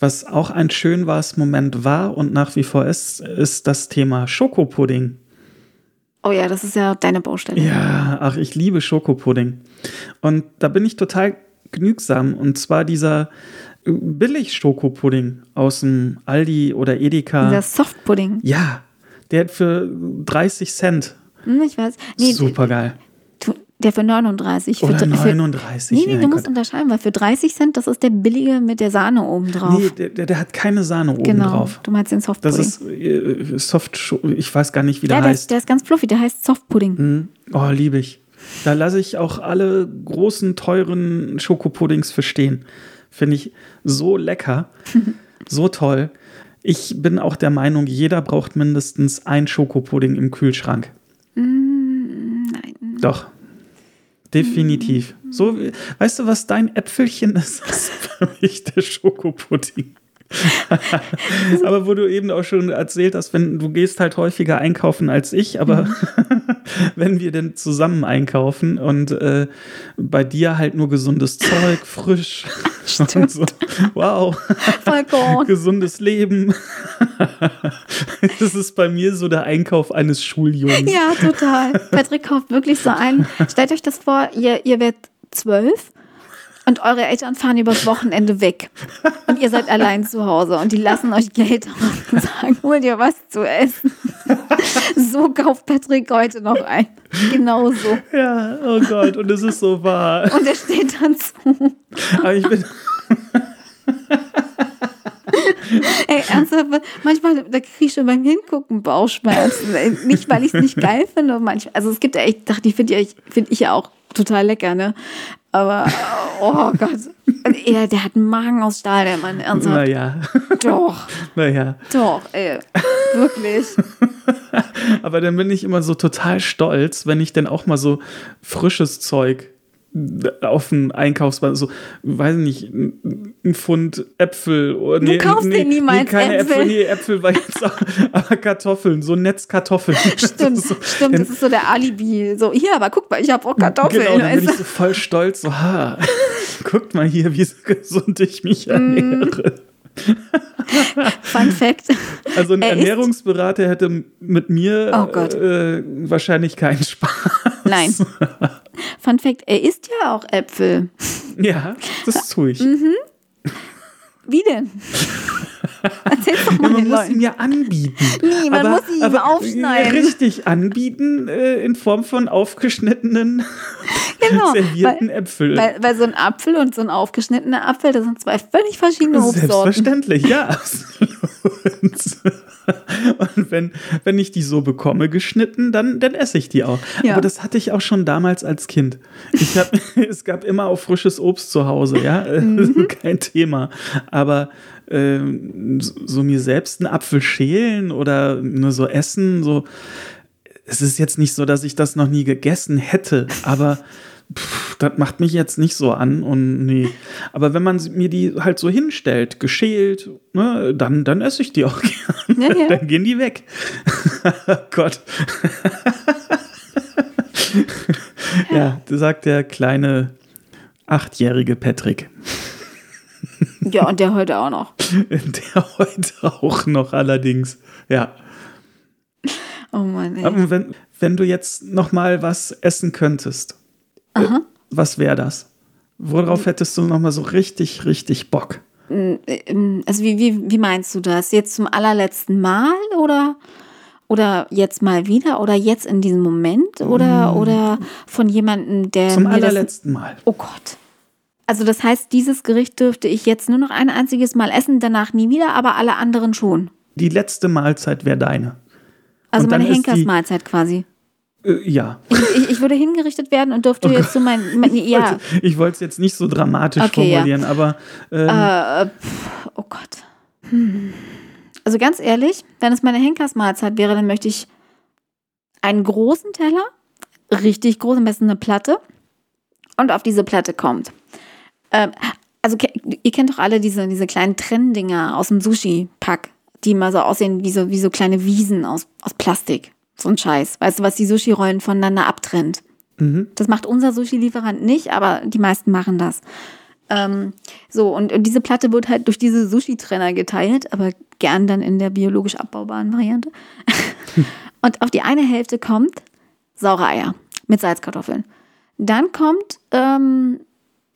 Was auch ein schön war's Moment war und nach wie vor ist, ist das Thema Schokopudding. Oh ja, das ist ja deine Baustelle. Ja, ach, ich liebe Schokopudding. Und da bin ich total genügsam. Und zwar dieser Billig-Schokopudding aus dem Aldi oder Edeka. Dieser Softpudding. ja, der hat für 30 Cent. Hm, ich weiß. Nee, Super geil. Der für 39. Oder für, für, 39. Nee, nee, mein du musst Gott. unterscheiden, weil für 30 Cent, das ist der billige mit der Sahne oben drauf. Nee, der, der, der hat keine Sahne oben genau. drauf. Du meinst den Softpudding. Das ist äh, Soft, ich weiß gar nicht, wie der ja, der heißt. ist, der ist ganz fluffy, der heißt Softpudding. Mhm. Oh, liebe ich. Da lasse ich auch alle großen, teuren Schokopuddings verstehen. Finde ich so lecker, <laughs> so toll. Ich bin auch der Meinung, jeder braucht mindestens ein Schokopudding im Kühlschrank. Nein. Doch. Definitiv. So, weißt du, was dein Äpfelchen ist? Das ist für mich der Schokopudding. <laughs> aber wo du eben auch schon erzählt hast, wenn du gehst halt häufiger einkaufen als ich, aber <laughs> wenn wir denn zusammen einkaufen und äh, bei dir halt nur gesundes Zeug, frisch <laughs> und so, wow, Vollkorn. gesundes Leben. das ist bei mir so der Einkauf eines Schuljungen. Ja, total. Patrick kauft wirklich so ein. Stellt euch das vor, ihr, ihr werdet zwölf und eure Eltern fahren übers Wochenende weg. Und ihr seid allein zu Hause und die lassen euch Geld und sagen, hol dir was zu essen. <laughs> So kauft Patrick heute noch ein. Genau so. Ja, oh Gott, und es ist so wahr. Und er steht dann zu. Aber ich bin, <laughs> Ey, ernsthaft, manchmal, da kriege ich schon beim Hingucken Bauchschmerzen. Nicht, weil ich es nicht geil finde. Manchmal, also es gibt ja echt, dachte ich, finde ich, find ich ja auch total lecker, ne? Aber, oh Gott. Er, der hat einen Magen aus Stahl, der Mann. Ernsthaft. naja, Doch, naja. doch, ey. Wirklich. <laughs> Aber dann bin ich immer so total stolz, wenn ich dann auch mal so frisches Zeug auf dem Einkaufsband, so, weiß nicht, ein ein Pfund Äpfel oder nee, kaufst nee, dir niemals nee, keine Äpfel. Äpfel, nee, Äpfel war jetzt aber Kartoffeln, so Netzkartoffeln. <laughs> Stimmt, <laughs> so, stimmt. Das ist so der Alibi. So, hier, aber guck mal, ich habe auch Kartoffeln. Genau, dann bin ich so voll stolz, so, ha, <laughs> guckt mal hier, wie gesund ich mich ernähre. Fun Fact. Also ein Er Ernährungsberater hätte mit mir Oh äh, wahrscheinlich keinen Spaß. Nein. <laughs> Fun Fact, er isst ja auch Äpfel. Ja, das tue ich. Mhm. Wie denn? <laughs> Erzähl's doch mal Ja, man den muss ihn Leuten. ja anbieten. Nee, man muss ihn ihm aufschneiden. Richtig, anbieten äh, in Form von aufgeschnittenen, <laughs> Genau, servierten weil, Äpfel. weil, weil so ein Apfel und so ein aufgeschnittener Apfel, das sind zwei völlig verschiedene Obstsorten. Selbstverständlich, ja, <laughs> absolut. Und wenn, wenn ich die so bekomme, geschnitten, dann, dann esse ich die auch. Ja. Aber das hatte ich auch schon damals als Kind. Ich hab, es gab immer auch frisches Obst zu Hause, ja, Mhm. kein Thema. Aber ähm, so mir selbst einen Apfel schälen oder nur so essen, so, es ist jetzt nicht so, dass ich das noch nie gegessen hätte, aber pff, das macht mich jetzt nicht so an und nee. Aber wenn man mir die halt so hinstellt, geschält, ne, dann, dann esse ich die auch <laughs> gerne. Ja, ja. Dann gehen die weg. <laughs> Gott. <laughs> ja, sagt der kleine achtjährige Patrick. Ja, und der heute auch noch. <laughs> Der heute auch noch allerdings. Ja. Oh Mann, ey. Aber wenn, wenn du jetzt noch mal was essen könntest, äh, was wäre das? Worauf hättest du noch mal so richtig, richtig Bock? Ähm, Also wie, wie, wie meinst du das? Jetzt zum allerletzten Mal oder, oder jetzt mal wieder oder jetzt in diesem Moment oder, oder von jemandem, der Mm. Zum mir das, allerletzten Mal. Oh Gott. Also das heißt, dieses Gericht dürfte ich jetzt nur noch ein einziges Mal essen, danach nie wieder, aber alle anderen schon. Die letzte Mahlzeit wäre deine. Also Und meine Henkersmahlzeit quasi. Äh, ja. Ich, ich, ich würde hingerichtet werden und dürfte jetzt so mein, mein ja, Ich wollte es jetzt nicht so dramatisch Okay, ja. formulieren, aber ähm, äh, pff, oh Gott. Hm. Also ganz ehrlich, wenn es meine Henkersmahlzeit wäre, dann möchte ich einen großen Teller, richtig groß, am besten eine Platte und auf diese Platte kommt. Ähm, also ihr kennt doch alle diese, diese kleinen Trenndinger aus dem Sushi-Pack, die mal so aussehen wie so, wie so kleine Wiesen aus, aus Plastik. So ein Scheiß. Weißt du, was die Sushi-Rollen voneinander abtrennt? Das macht unser Sushi-Lieferant nicht, aber die meisten machen das. Ähm, so, und, und diese Platte wird halt durch diese Sushi-Trenner geteilt, aber gern dann in der biologisch abbaubaren Variante. <laughs> und auf die eine Hälfte kommt saure Eier mit Salzkartoffeln. Dann kommt ähm,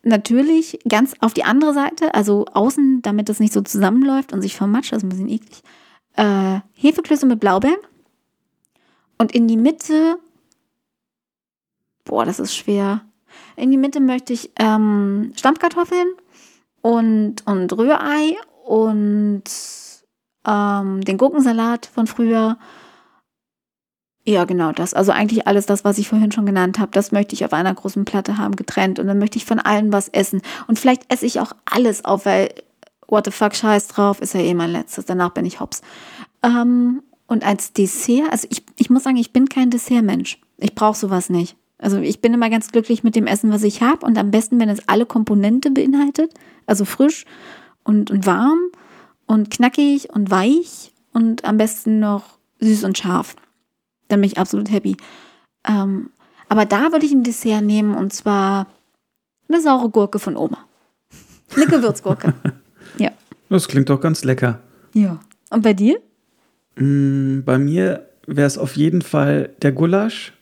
natürlich ganz auf die andere Seite, also außen, damit das nicht so zusammenläuft und sich vermatscht, das ist ein bisschen eklig, äh, Hefeklöße mit Blaubeeren. Und in die Mitte, boah, das ist schwer. In die Mitte möchte ich ähm, Stampfkartoffeln und, und Rührei und ähm, den Gurkensalat von früher. Ja, genau das. Also eigentlich alles das, was ich vorhin schon genannt habe, das möchte ich auf einer großen Platte haben, getrennt. Und dann möchte ich von allen was essen. Und vielleicht esse ich auch alles auf, weil what the fuck, scheiß drauf, ist ja eh mein letztes. Danach bin ich hops. Ähm, und als Dessert, also ich, ich muss sagen, ich bin kein Dessertmensch. Ich brauche sowas nicht. Also ich bin immer ganz glücklich mit dem Essen, was ich habe. Und am besten, wenn es alle Komponente beinhaltet. Also frisch und, und warm und knackig und weich und am besten noch süß und scharf. Dann bin ich absolut happy. Ähm, aber da würde ich ein Dessert nehmen und zwar eine saure Gurke von Oma. Eine Gewürzgurke. <laughs> ja. das klingt doch ganz lecker. Ja. Und bei dir? Mm, Bei mir wäre es auf jeden Fall der Gulasch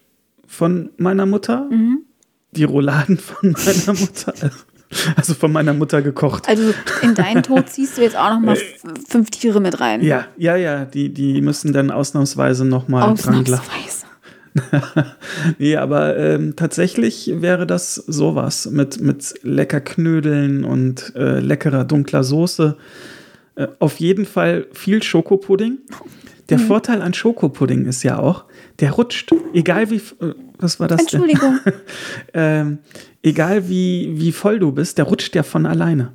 von meiner Mutter, Mhm. die Rouladen von meiner Mutter, <laughs> also von meiner Mutter gekocht. Also in deinen Tod ziehst du jetzt auch noch mal f- fünf Tiere mit rein. Ja, ja, ja, die, die müssen dann ausnahmsweise nochmal dran glauben. Ausnahmsweise. <laughs> Nee, aber ähm, tatsächlich wäre das sowas mit, mit lecker Knödeln und äh, leckerer dunkler Soße. Äh, auf jeden Fall viel Schokopudding. Der Mhm. Vorteil an Schokopudding ist ja auch, der rutscht. Egal wie, äh, was war das denn? Entschuldigung. <laughs> Ähm, egal wie, wie voll du bist, der rutscht ja von alleine.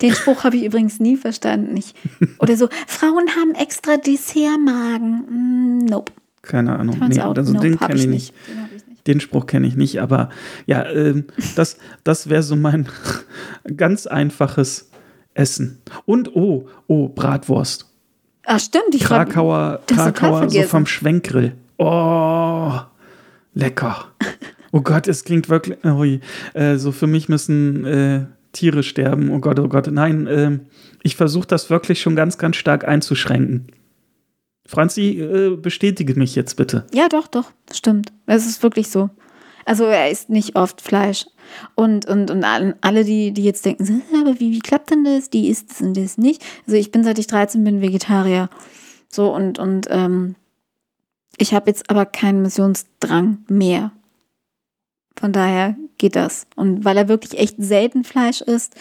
Den Spruch habe ich übrigens nie verstanden. Ich, oder so, Frauen haben extra Dessertmagen. Mm, nope. Keine Ahnung. Nee, out, also nope, den kenne ich nicht. Den hab ich nicht. Den Spruch kenne ich nicht, aber ja, ähm, das, das wäre so mein <laughs> ganz einfaches Essen. Und oh, oh, Bratwurst. Ach stimmt, ich Krakauer, Krakauer so vom Schwenkgrill. Oh, lecker. <laughs> Oh Gott, es klingt wirklich. Ui, äh, so für mich müssen äh, Tiere sterben. Oh Gott, oh Gott. Nein, äh, ich versuche das wirklich schon ganz, ganz stark einzuschränken. Franzi, äh, bestätige mich jetzt bitte. Ja, doch, doch, stimmt. Es ist wirklich so. Also er isst nicht oft Fleisch. Und, und, und alle, die, die jetzt denken, aber wie, wie klappt denn das? Die isst es und das nicht. Also ich bin seit ich 13 bin Vegetarier. So und, und ähm, ich habe jetzt aber keinen Missionsdrang mehr. Von daher geht das. Und weil er wirklich echt selten Fleisch isst,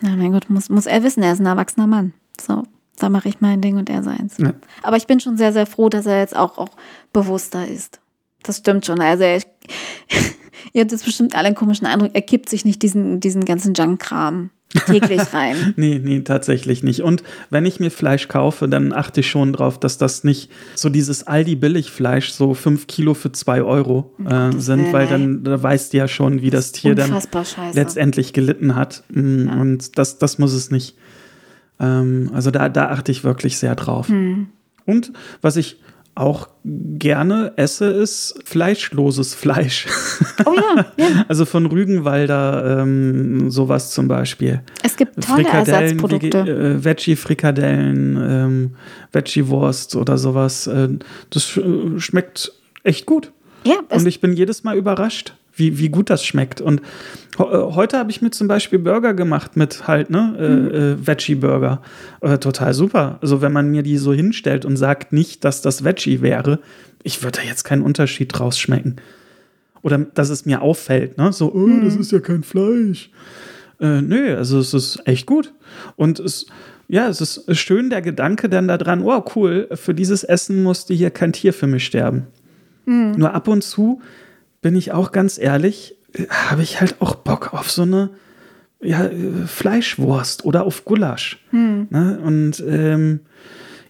na mein Gott, muss, muss er wissen, er ist ein erwachsener Mann. So, da mache ich mein Ding und er seins. Ja. Aber ich bin schon sehr, sehr froh, dass er jetzt auch, auch bewusster ist. Das stimmt schon. Also er, <laughs> ihr habt jetzt bestimmt alle einen komischen Eindruck, er kippt sich nicht diesen, diesen ganzen Junk-Kram täglich rein. <laughs> nee, nee, tatsächlich nicht. Und wenn ich mir Fleisch kaufe, dann achte ich schon drauf, dass das nicht so dieses Aldi-Billigfleisch, so fünf Kilo für zwei Euro äh, sind, weil dann da weißt du ja schon, wie das, das Tier dann scheiße. letztendlich gelitten hat. Mm, ja. Und das, das muss es nicht. Ähm, also da, da achte ich wirklich sehr drauf. Hm. Und was ich auch gerne esse, ist fleischloses Fleisch. Oh ja, ja. <laughs> Also von Rügenwalder ähm, sowas zum Beispiel. Es gibt tolle Ersatzprodukte. Äh, Veggie-Frikadellen, ähm, Veggie-Wurst oder sowas. Äh, das äh, schmeckt echt gut. Ja, Und ich bin jedes Mal überrascht wie, wie gut das schmeckt. Und äh, heute habe ich mir zum Beispiel Burger gemacht mit halt, ne, äh, mhm. äh, Veggie-Burger. Äh, total super. Also wenn man mir die so hinstellt und sagt nicht, dass das Veggie wäre, ich würde da jetzt keinen Unterschied draus schmecken. Oder dass es mir auffällt, ne? So, oh, mhm. das ist ja kein Fleisch. Äh, nö, also es ist echt gut. Und es, ja, es ist schön der Gedanke dann daran, wow, cool, für dieses Essen musste hier kein Tier für mich sterben. Mhm. Nur ab und zu bin ich auch ganz ehrlich, habe ich halt auch Bock auf so eine ja, Fleischwurst oder auf Gulasch. Hm. Ne? Und ähm,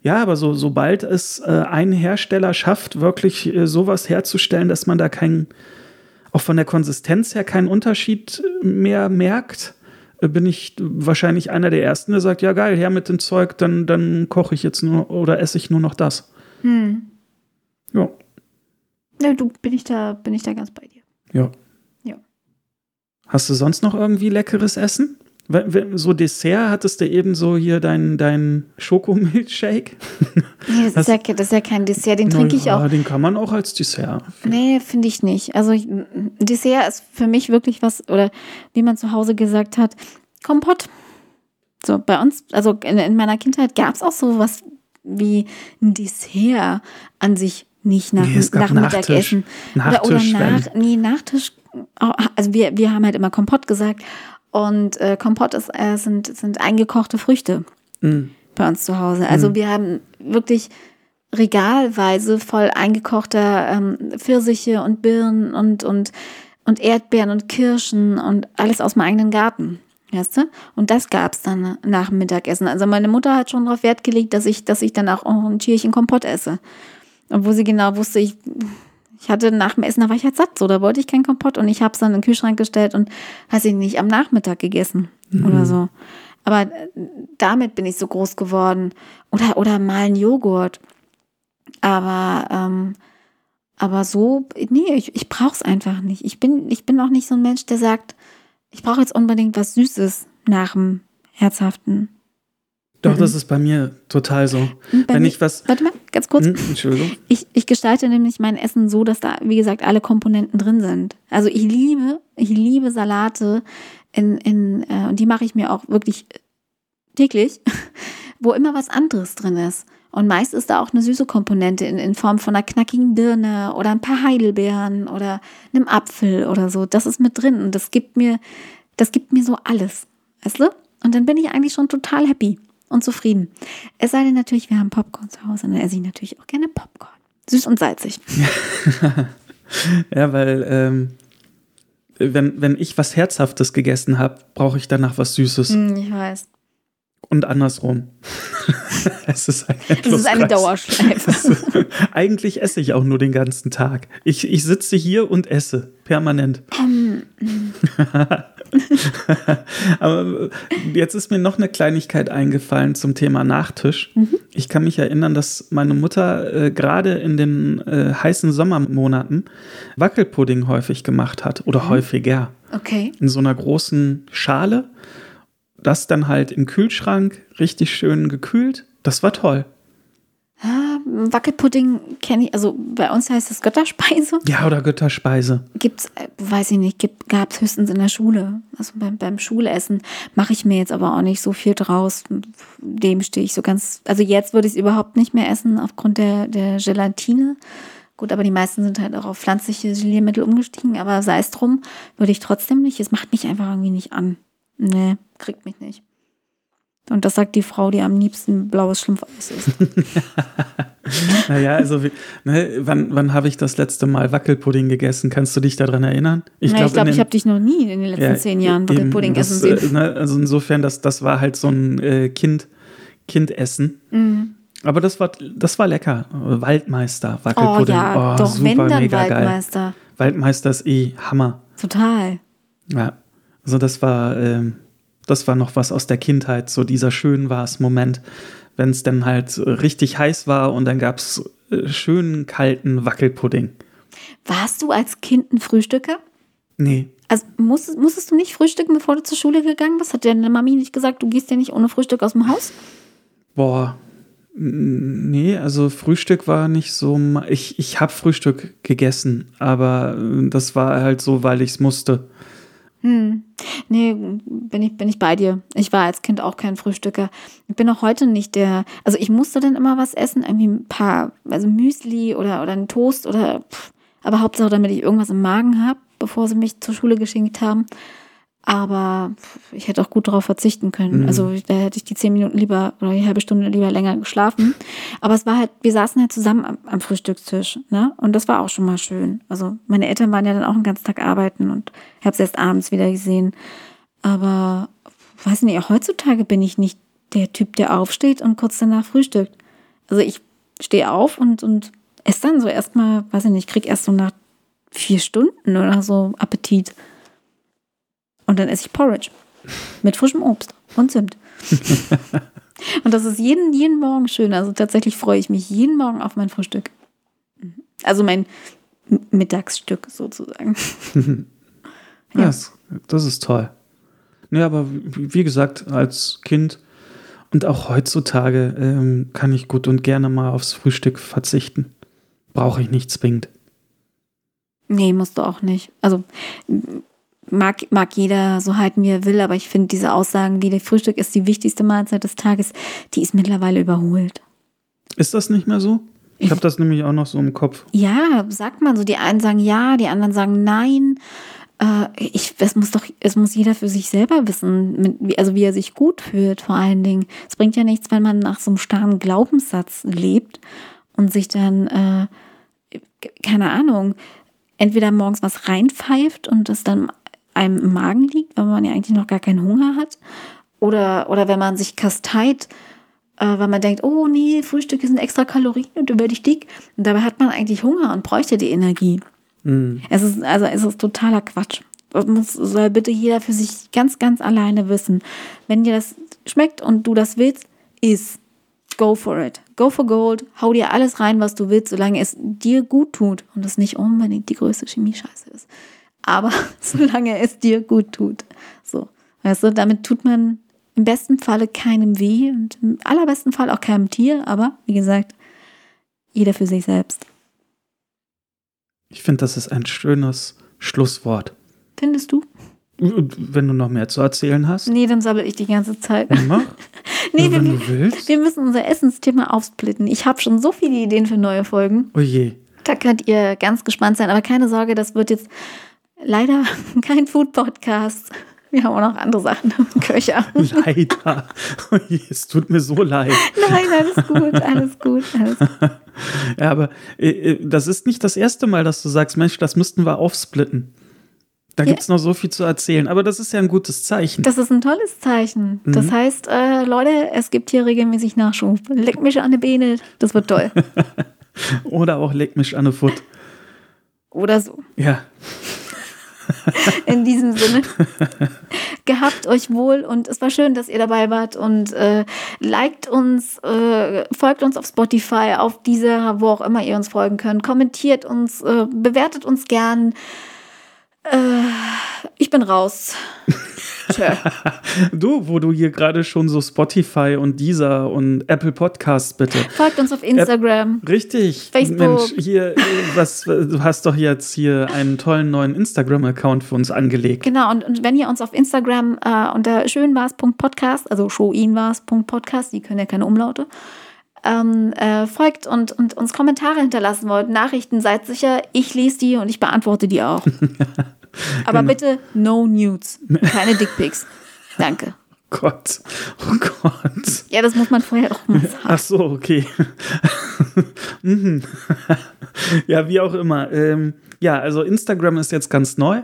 ja, aber so, sobald es äh, ein Hersteller schafft, wirklich äh, sowas herzustellen, dass man da keinen, auch von der Konsistenz her keinen Unterschied mehr merkt, äh, bin ich wahrscheinlich einer der ersten, der sagt, ja geil, her mit dem Zeug, dann, dann koche ich jetzt nur oder esse ich nur noch das. Hm. Ja. Ja, du bin ich da, bin ich da ganz bei dir. Ja. Ja. Hast du sonst noch irgendwie leckeres Essen? So Dessert hattest du eben so hier dein, dein Schokomilchshake? <laughs> Nee, das ist, ja, das ist ja kein Dessert, den trinke ich auch. Den kann man auch als Dessert. Nee, finde ich nicht. Also ich, Dessert ist für mich wirklich was, oder wie man zu Hause gesagt hat, Kompott. So, bei uns, also in, in meiner Kindheit gab es auch so was wie ein Dessert an sich nicht nach, nee, nach Mittagessen. Nachtisch, oder, oder nach, nee, Nachtisch. Also wir, wir haben halt immer Kompott gesagt. Und äh, Kompott ist, äh, sind, sind eingekochte Früchte mm. bei uns zu Hause. Also mm. wir haben wirklich regalweise voll eingekochter ähm, Pfirsiche und Birnen und, und, und Erdbeeren und Kirschen und alles aus meinem eigenen Garten. Weißt du? Und das gab es dann nach dem Mittagessen. Also meine Mutter hat schon darauf Wert gelegt, dass ich, dass ich dann auch ein Tierchen Kompott esse. Obwohl sie genau wusste, ich, ich hatte nach dem Essen, da war ich halt satt, so, da wollte ich keinen Kompott und ich habe es dann in den Kühlschrank gestellt und, weiß ich nicht, am Nachmittag gegessen mhm. oder so. Aber äh, damit bin ich so groß geworden. Oder, oder mal ein Joghurt. Aber, ähm, aber so, nee, ich, ich brauche es einfach nicht. Ich bin, ich bin auch nicht so ein Mensch, der sagt, ich brauche jetzt unbedingt was Süßes nach dem Herzhaften. Doch, mhm. das ist bei mir total so. Bei Wenn ich was. Warte mal, ganz kurz. Hm, Entschuldigung. Ich, ich gestalte nämlich mein Essen so, dass da, wie gesagt, alle Komponenten drin sind. Also ich liebe, ich liebe Salate in, in, äh, und die mache ich mir auch wirklich täglich, <laughs> wo immer was anderes drin ist. Und meist ist da auch eine süße Komponente in, in Form von einer knackigen Birne oder ein paar Heidelbeeren oder einem Apfel oder so. Das ist mit drin und das gibt mir, das gibt mir so alles. Weißt du? Und dann bin ich eigentlich schon total happy und zufrieden. Es sei denn natürlich, wir haben Popcorn zu Hause, dann esse ich natürlich auch gerne Popcorn. Süß und salzig. <laughs> ja, weil ähm, wenn, wenn ich was Herzhaftes gegessen habe, brauche ich danach was Süßes. Hm, ich weiß. Und andersrum. <laughs> es ist, ein es ist eine Dauerschleife. eigentlich esse ich auch nur den ganzen Tag. Ich, ich sitze hier und esse permanent. Um. <laughs> Aber jetzt ist mir noch eine Kleinigkeit eingefallen zum Thema Nachtisch. Mhm. Ich kann mich erinnern, dass meine Mutter äh, gerade in den äh, heißen Sommermonaten Wackelpudding häufig gemacht hat oder mhm. häufiger. Okay. In so einer großen Schale. Das dann halt im Kühlschrank richtig schön gekühlt. Das war toll. Ah, Wackelpudding kenne ich, also bei uns heißt es Götterspeise. Ja, oder Götterspeise. Gibt's, äh, weiß ich nicht, gab es höchstens in der Schule. Also beim, beim Schulessen mache ich mir jetzt aber auch nicht so viel draus. Dem stehe ich so ganz, also jetzt würde ich es überhaupt nicht mehr essen aufgrund der, der Gelatine. Gut, aber die meisten sind halt auch auf pflanzliche Geliermittel umgestiegen, aber sei es drum, würde ich trotzdem nicht. Es macht mich einfach irgendwie nicht an. Nee, kriegt mich nicht. Und das sagt die Frau, die am liebsten blaues Schlumpfeis isst. <laughs> naja, also ne, wann, wann habe ich das letzte Mal Wackelpudding gegessen? Kannst du dich daran erinnern? Ich glaube, ich, glaub, ich habe dich noch nie in den letzten ja, zehn Jahren Wackelpudding das, essen sehen. Äh, ne, also insofern, das, das war halt so ein äh, Kind, Kindessen. Mhm. Aber das war, das war lecker. Waldmeister, Wackelpudding. Oh ja, oh, doch, super, wenn dann mega Waldmeister. Geil. Waldmeister ist eh Hammer. Total. Ja, also das war, ähm, das war noch was aus der Kindheit, so dieser schön war es Moment, wenn es dann halt richtig heiß war und dann gab es äh, schönen kalten Wackelpudding. Warst du als Kind ein Frühstücker? Nee. Also musstest, musstest du nicht frühstücken, bevor du zur Schule gegangen bist? Hat deine Mami nicht gesagt, du gehst ja nicht ohne Frühstück aus dem Haus? Boah, Nee, also Frühstück war nicht so. Ich, ich habe Frühstück gegessen, aber äh, das war halt so, weil ich es musste. Hm. Nee, bin ich, bin ich bei dir. Ich war als Kind auch kein Frühstücker. Ich bin auch heute nicht der. Also ich musste dann immer was essen, irgendwie ein paar, also Müsli oder, oder ein Toast oder. Pff, aber Hauptsache, damit ich irgendwas im Magen habe, bevor sie mich zur Schule geschenkt haben. Aber ich hätte auch gut darauf verzichten können. Mhm. Also da hätte ich die zehn Minuten lieber oder die halbe Stunde lieber länger geschlafen. Aber es war halt, wir saßen halt zusammen am, am Frühstückstisch, ne? Und das war auch schon mal schön. Also meine Eltern waren ja dann auch den ganzen Tag arbeiten und ich habe es erst abends wieder gesehen. Aber weiß nicht, heutzutage bin ich nicht der Typ, der aufsteht und kurz danach frühstückt. Also ich stehe auf und, und esse dann so erstmal, weiß ich nicht, krieg erst so nach vier Stunden oder so Appetit. Und dann esse ich Porridge mit frischem Obst und Zimt. <laughs> und das ist jeden, jeden Morgen schön. Also tatsächlich freue ich mich jeden Morgen auf mein Frühstück. Also mein Mittagsstück sozusagen. <laughs> ja, das, das ist toll. Ja, aber wie gesagt, als Kind und auch heutzutage ähm, kann ich gut und gerne mal aufs Frühstück verzichten. Brauche ich nicht zwingend. Nee, musst du auch nicht. Also mag, mag jeder so halten, wie er will, aber ich finde diese Aussagen, wie der Frühstück ist die wichtigste Mahlzeit des Tages, die ist mittlerweile überholt. Ist das nicht mehr so? Ich habe das nämlich auch noch so im Kopf. Ja, sagt man so. Die einen sagen ja, die anderen sagen nein. Äh, ich, es muss doch, es muss jeder für sich selber wissen, mit, also wie er sich gut fühlt, vor allen Dingen. Es bringt ja nichts, wenn man nach so einem starren Glaubenssatz lebt und sich dann, äh, keine Ahnung, entweder morgens was reinpfeift und das dann einem im Magen liegt, weil man ja eigentlich noch gar keinen Hunger hat. Oder, oder wenn man sich kasteit, äh, weil man denkt, oh nee, Frühstücke sind extra Kalorien und dann werde ich dick. Und dabei hat man eigentlich Hunger und bräuchte die Energie. Mhm. Es ist, also es ist totaler Quatsch. Das muss, soll bitte jeder für sich ganz, ganz alleine wissen. Wenn dir das schmeckt und du das willst, is go for it. Go for gold. Hau dir alles rein, was du willst, solange es dir gut tut und es nicht unbedingt die größte Chemie-Scheiße ist aber <laughs> solange es dir gut tut. So, weißt du, damit tut man im besten Falle keinem weh und im allerbesten Fall auch keinem Tier, aber wie gesagt, jeder für sich selbst. Ich finde, das ist ein schönes Schlusswort. Findest du? Wenn du noch mehr zu erzählen hast. Nee, dann sabbel ich die ganze Zeit. Mach. <laughs> nee, wir, wir, müssen unser Essensthema aufsplitten. Ich habe schon so viele Ideen für neue Folgen. Oh je. Da könnt ihr ganz gespannt sein. Aber keine Sorge, das wird jetzt leider <laughs> kein Food-Podcast. Wir haben auch noch andere Sachen im Köcher. <laughs> Leider. <laughs> Es tut mir so leid. Nein, alles gut, alles gut. Alles gut. Ja, aber äh, äh, das ist nicht das erste Mal, dass du sagst, Mensch, das müssten wir aufsplitten. Da ja. gibt es noch so viel zu erzählen, aber das ist ja ein gutes Zeichen. Das ist ein tolles Zeichen. Mhm. Das heißt, äh, Leute, es gibt hier regelmäßig Nachschub. Leck mich an die Beine, das wird toll. Oder auch leck mich an die Foot. Oder so. Ja. <laughs> In diesem Sinne. Gehabt euch wohl und es war schön, dass ihr dabei wart und äh, liked uns, äh, folgt uns auf Spotify, auf dieser, wo auch immer ihr uns folgen könnt, kommentiert uns, äh, bewertet uns gern. Ich bin raus. <laughs> Du, wo du hier gerade schon so Spotify und Deezer und Apple Podcasts bitte. Folgt uns auf Instagram. Richtig. Facebook. Mensch, hier, äh, was, du hast doch jetzt hier einen tollen neuen Instagram-Account für uns angelegt. Genau, und, und wenn ihr uns auf Instagram äh, unter schönwars.podcast, also showinwars.podcast, die können ja keine Umlaute, ähm, äh, folgt und, und uns Kommentare hinterlassen wollt, Nachrichten, seid sicher, ich lese die und ich beantworte die auch. <laughs> Aber Genau. bitte no nudes, keine Dickpics. <laughs> Danke. Gott, oh Gott. Ja, das muss man vorher auch mal sagen. Ach so, okay. <laughs> Mhm. ja, wie auch immer. Ähm, ja, also Instagram ist jetzt ganz neu.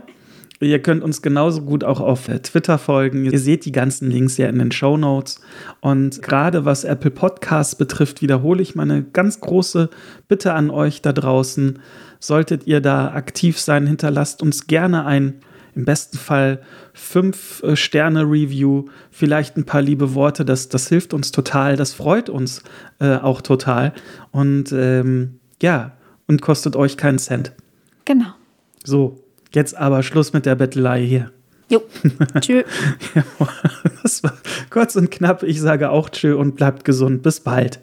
Ihr könnt uns genauso gut auch auf äh, Twitter folgen. Ihr seht die ganzen Links ja in den Show Notes. Und gerade was Apple Podcasts betrifft, wiederhole ich meine ganz große Bitte an euch da draußen. Solltet ihr da aktiv sein, hinterlasst uns gerne ein im besten Fall fünf äh, Sterne Review, vielleicht ein paar liebe Worte. Das, das hilft uns total, das freut uns äh, auch total. Und ähm, ja, und kostet euch keinen Cent. Genau. So, jetzt aber Schluss mit der Bettelei hier. Jo. <laughs> Tschö. Das war kurz und knapp. Ich sage auch Tschö und bleibt gesund. Bis bald.